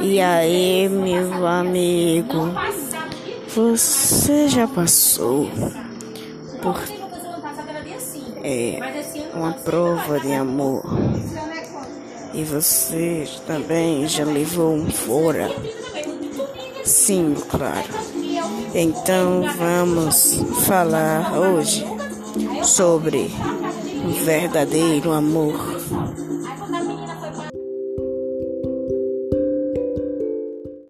E aí, meu amigo, você já passou por é, uma prova de amor? E você também já levou um fora? Sim, claro. Então vamos falar hoje sobre o verdadeiro amor.